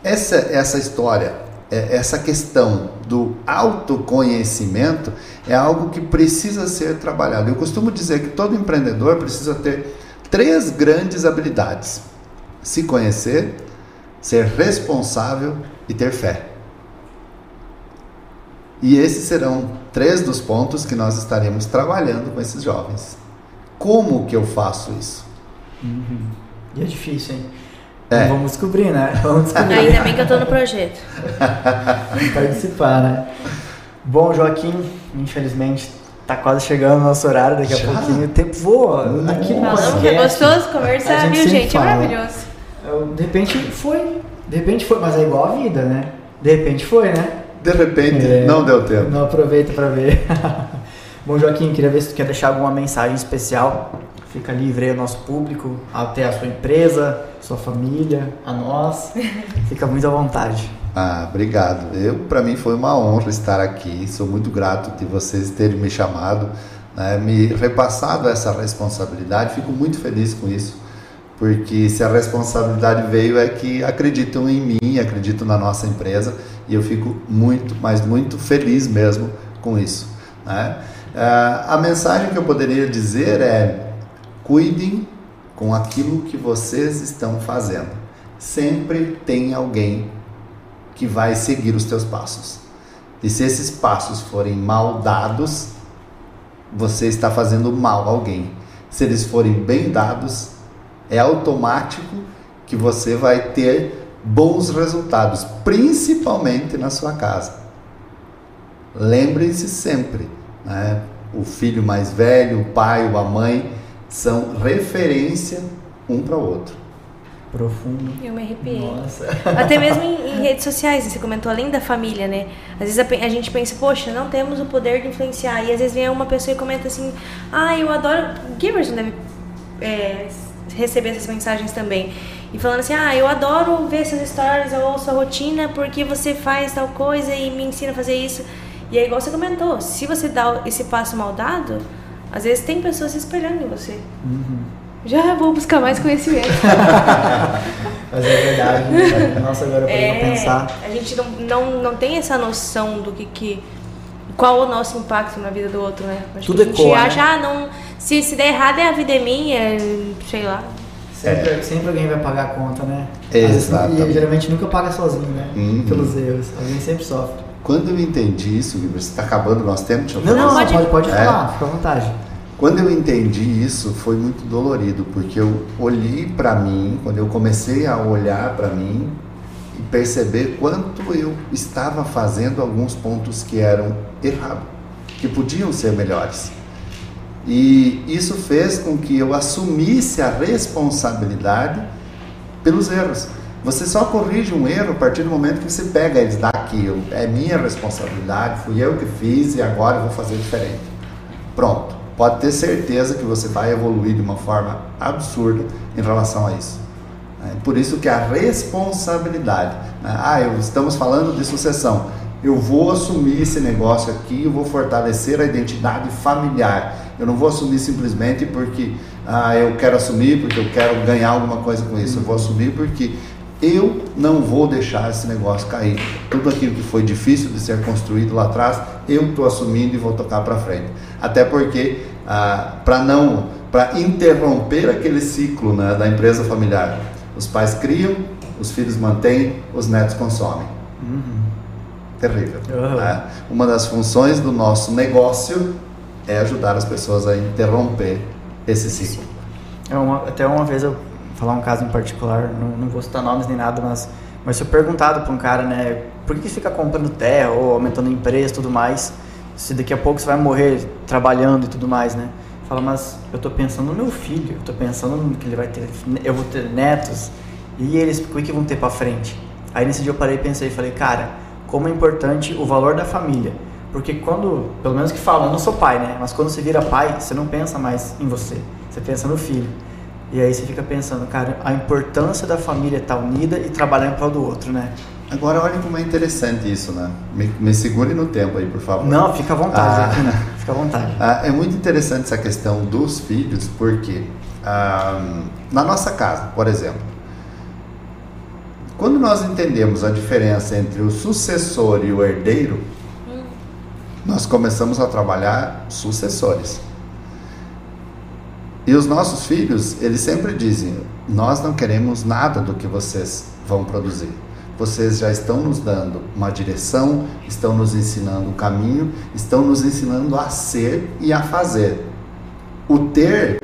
essa, essa história, é, essa questão do autoconhecimento é algo que precisa ser trabalhado. Eu costumo dizer que todo empreendedor precisa ter três grandes habilidades: se conhecer, ser responsável e ter fé. E esses serão três dos pontos que nós estaremos trabalhando com esses jovens. Como que eu faço isso? Uhum. E é difícil, hein? É. Então vamos descobrir, né? Vamos descobrir. Ainda bem que eu estou no projeto. Participar, né? Bom, Joaquim, infelizmente tá quase chegando o nosso horário daqui a Já? pouquinho. O tempo voa. Aqui no podcast. É gostoso conversar, viu, gente? É fala. É maravilhoso. De repente foi. De repente foi, mas é igual a vida, né? De repente foi, né? De repente é, não deu tempo. Não aproveita para ver. Bom, Joaquim, queria ver se tu quer deixar alguma mensagem especial. Fica livre aí ao nosso público, até a sua empresa, sua família, a nós. Fica muito à vontade. Ah, obrigado. Eu, para mim, foi uma honra estar aqui. Sou muito grato de vocês terem me chamado, né, me repassado essa responsabilidade. Fico muito feliz com isso, porque se a responsabilidade veio é que acreditam em mim, acreditam na nossa empresa e eu fico muito, mas muito feliz mesmo com isso. Né? Uh, a mensagem que eu poderia dizer é: cuidem com aquilo que vocês estão fazendo. Sempre tem alguém que vai seguir os teus passos. E se esses passos forem mal dados, você está fazendo mal a alguém. Se eles forem bem dados, é automático que você vai ter bons resultados, principalmente na sua casa. Lembrem-se sempre, né? o filho mais velho, o pai ou a mãe são referência um para o outro. Profundo. Eu me arrepiei. Nossa. Até mesmo em, em redes sociais, você comentou além da família, né? Às vezes a, a gente pensa, poxa, não temos o poder de influenciar. E às vezes vem uma pessoa e comenta assim, ah, eu adoro. O Giverson deve é, receber essas mensagens também. E falando assim, ah, eu adoro ver essas stories, eu ouço a rotina porque você faz tal coisa e me ensina a fazer isso. E é igual você comentou, se você dá esse passo mal dado, às vezes tem pessoas se espelhando em você. Já vou buscar mais conhecimento. Mas é verdade. né? Nossa, agora eu É, vou pensar. a gente não, não, não tem essa noção do que, que qual o nosso impacto na vida do outro, né? Acho Tudo que a gente ecoa, né? acha, ah, não, se, se der errado é a vida é minha, sei lá. Sempre, sempre alguém vai pagar a conta, né? Exatamente. E geralmente nunca paga sozinho, né? Uhum. Pelos erros. Alguém sempre sofre. Quando eu entendi isso, você está acabando o nosso tempo? Deixa eu Não, não, isso. pode, pode É. falar, fica à vontade. Quando eu entendi isso, foi muito dolorido, porque eu olhei para mim, quando eu comecei a olhar para mim e perceber quanto eu estava fazendo alguns pontos que eram errados, que podiam ser melhores. E isso fez com que eu assumisse a responsabilidade pelos erros. Você só corrige um erro a partir do momento que você pega eles daqui, eu- é minha responsabilidade, fui eu que fiz e agora eu vou fazer diferente. Pronto. Pode ter certeza que você vai evoluir de uma forma absurda em relação a isso. É por isso que a responsabilidade. né? Ah, estamos falando de sucessão. Eu vou assumir esse negócio aqui, eu vou fortalecer a identidade familiar. Eu não vou assumir simplesmente porque ah, eu quero assumir, porque eu quero ganhar alguma coisa com isso. Eu vou assumir porque eu não vou deixar esse negócio cair. Tudo aquilo que foi difícil de ser construído lá atrás, eu estou assumindo e vou tocar para frente. Até porque, para não, para interromper aquele ciclo né, da empresa familiar, os pais criam, os filhos mantêm, os netos consomem. Terrível. Uhum. né? Uma das funções do nosso negócio é ajudar as pessoas a interromper esse ciclo. É uma- até uma vez eu falar um caso em particular, não, não vou citar nomes nem nada, mas, mas se eu perguntado para um cara, né, por que fica comprando terra ou aumentando empresa e tudo mais, se daqui a pouco você vai morrer trabalhando e tudo mais, né? Fala, mas eu tô pensando no meu filho, eu tô pensando no que ele vai ter, eu vou ter netos e eles, o que vão ter para frente? Aí nesse dia eu parei e pensei e falei, cara, como é importante o valor da família. Porque quando, pelo menos que falam, eu não sou pai, né? Mas quando você vira pai, você não pensa mais em você, você pensa no filho. E aí você fica pensando, cara, a importância da família estar unida e trabalhar em prol do outro, né? Agora olha como é interessante isso, né? Me, me segure no tempo aí, por favor. Não, fica à vontade, Ah. aqui, né? Fica à vontade. Ah, é muito interessante essa questão dos filhos, porque ah, na nossa casa, por exemplo, quando nós entendemos a diferença entre o sucessor e o herdeiro, nós começamos a trabalhar sucessores. E os nossos filhos, eles sempre dizem: Nós não queremos nada do que vocês vão produzir. Vocês já estão nos dando uma direção, estão nos ensinando o caminho, estão nos ensinando a ser e a fazer. O ter,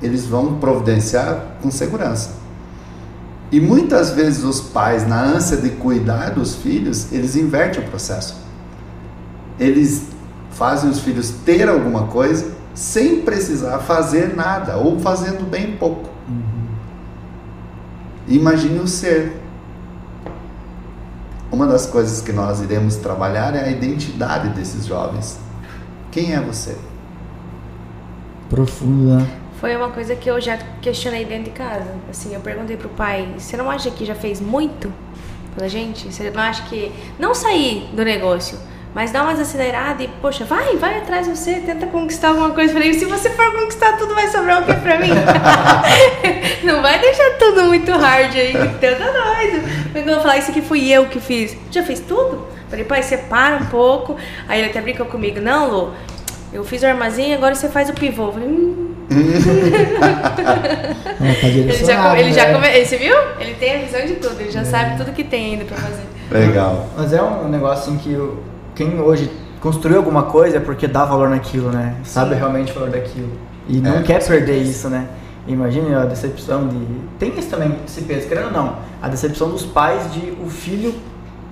eles vão providenciar com segurança. E muitas vezes os pais, na ânsia de cuidar dos filhos, eles invertem o processo. Eles fazem os filhos ter alguma coisa sem precisar fazer nada ou fazendo bem pouco. Imagine o ser. Uma das coisas que nós iremos trabalhar é a identidade desses jovens. Quem é você? Profunda. Foi uma coisa que eu já questionei dentro de casa. Assim, eu perguntei pro pai, você não acha que já fez muito pela gente? Você não acha que. Não sair do negócio, mas dar umas aceleradas e, poxa, vai, vai atrás de você, tenta conquistar alguma coisa. Falei, se você for conquistar tudo, vai sobrar o que pra mim? não vai deixar tudo muito hard aí, tenta doido. Eu vou falar, isso aqui fui eu que fiz. Já fez tudo? Falei, pai, separa um pouco. Aí ele até brincou comigo, não, Lu, eu fiz o armazém, agora você faz o pivô. Falei, hum. É, tá Ele já, ele já né? come, Você viu? Ele tem a visão de tudo, ele já sabe tudo que tem ainda pra fazer. Legal. Mas é um negócio assim que eu, quem hoje construiu alguma coisa é porque dá valor naquilo, né? Sabe Sim. realmente o valor daquilo. E não é, quer perder isso, né? Imagine a decepção de. Tem isso também, esse peso, querendo ou não. A decepção dos pais de o filho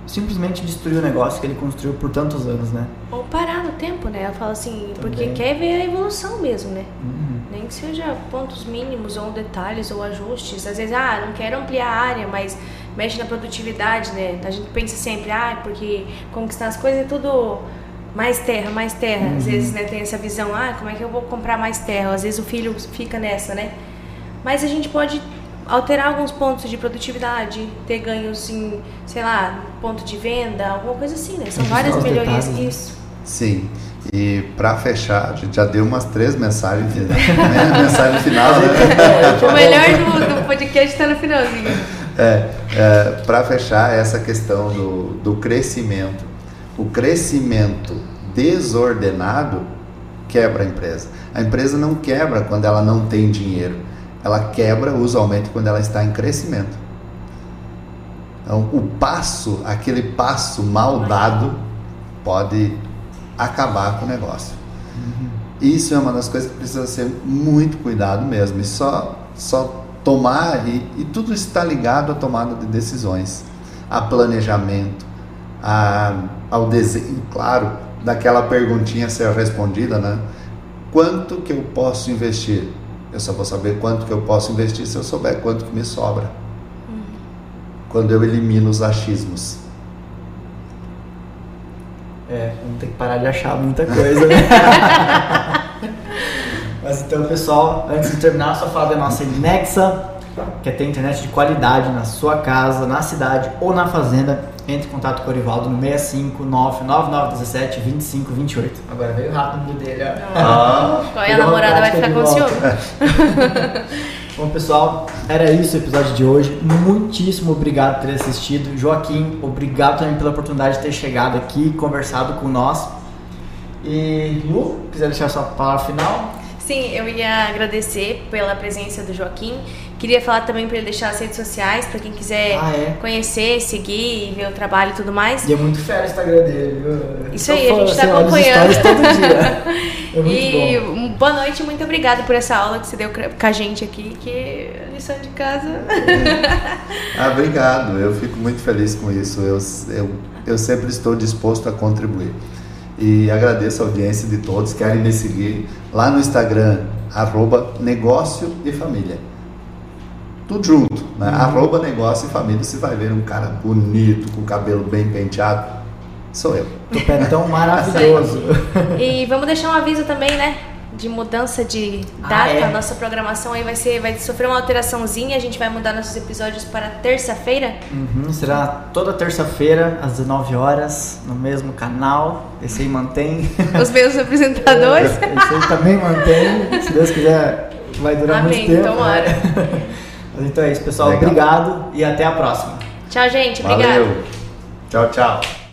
simplesmente destruir o negócio que ele construiu por tantos anos, né? Ou parar no tempo, né? Ela fala assim, Também. porque quer ver a evolução mesmo, né? Uhum. Nem que seja pontos mínimos ou detalhes ou ajustes. Às vezes, ah, não quero ampliar a área, mas mexe na produtividade, né? A gente pensa sempre, ah, porque conquistar as coisas é tudo mais terra, mais terra. Uhum. Às vezes, né, tem essa visão, ah, como é que eu vou comprar mais terra? Às vezes o filho fica nessa, né? Mas a gente pode alterar alguns pontos de produtividade, ter ganhos em, sei lá, ponto de venda, alguma coisa assim, né? São várias melhorias. Detalhes, né? Isso. Sim. E para fechar, a gente já deu umas três mensagens, né? mensagem final. Né? o melhor do, do podcast está no finalzinho. É, é para fechar essa questão do, do crescimento. O crescimento desordenado quebra a empresa. A empresa não quebra quando ela não tem dinheiro ela quebra usualmente quando ela está em crescimento. Então, o passo, aquele passo mal dado, pode acabar com o negócio. Uhum. Isso é uma das coisas que precisa ser muito cuidado mesmo. E só, só tomar, e, e tudo está ligado à tomada de decisões, a planejamento, a, ao desenho, claro, daquela perguntinha ser respondida, né? Quanto que eu posso investir? Eu só vou saber quanto que eu posso investir se eu souber quanto que me sobra. Uhum. Quando eu elimino os achismos. É, vamos ter que parar de achar muita coisa, né? Mas então, pessoal, antes de terminar, só falar da nossa Nexa, que é ter internet de qualidade na sua casa, na cidade ou na fazenda. Entre em contato com o Orivaldo no 6599917 2528. Agora veio rápido dele, ó. Ah, Qual é a namorada vai ficar com ciúme? Bom, pessoal, era isso o episódio de hoje. Muitíssimo obrigado por ter assistido. Joaquim, obrigado também pela oportunidade de ter chegado aqui, conversado com nós. E Lu, quiser deixar sua palavra final? Sim, eu ia agradecer pela presença do Joaquim. Queria falar também para ele deixar as redes sociais, para quem quiser ah, é? conhecer, seguir, ver o trabalho e tudo mais. E é muito fera o Instagram dele, viu? Isso aí, a gente está acompanhando. todo dia. É muito e bom. boa noite, muito obrigada por essa aula que você deu com a gente aqui, que é lição de casa. ah, obrigado, eu fico muito feliz com isso. Eu, eu, eu sempre estou disposto a contribuir. E agradeço a audiência de todos. Querem me seguir lá no Instagram, arroba negócio de família. Tudo junto, né? Uhum. Arroba negócio e família. Você vai ver um cara bonito, com cabelo bem penteado. Sou eu. Tupetão maravilhoso. e vamos deixar um aviso também, né? de mudança de ah, data. Ah, é? A nossa programação aí vai ser, vai sofrer uma alteraçãozinha. A gente vai mudar nossos episódios para terça-feira. Uhum, será toda terça-feira às 19 horas no mesmo canal. Esse aí mantém. Os mesmos apresentadores. É, esse aí também mantém. Se Deus quiser, vai durar Amém, muito tempo. Tomara. Né? Mas então é isso, pessoal. Legal. Obrigado e até a próxima. Tchau, gente. Obrigado. Valeu. Tchau, tchau.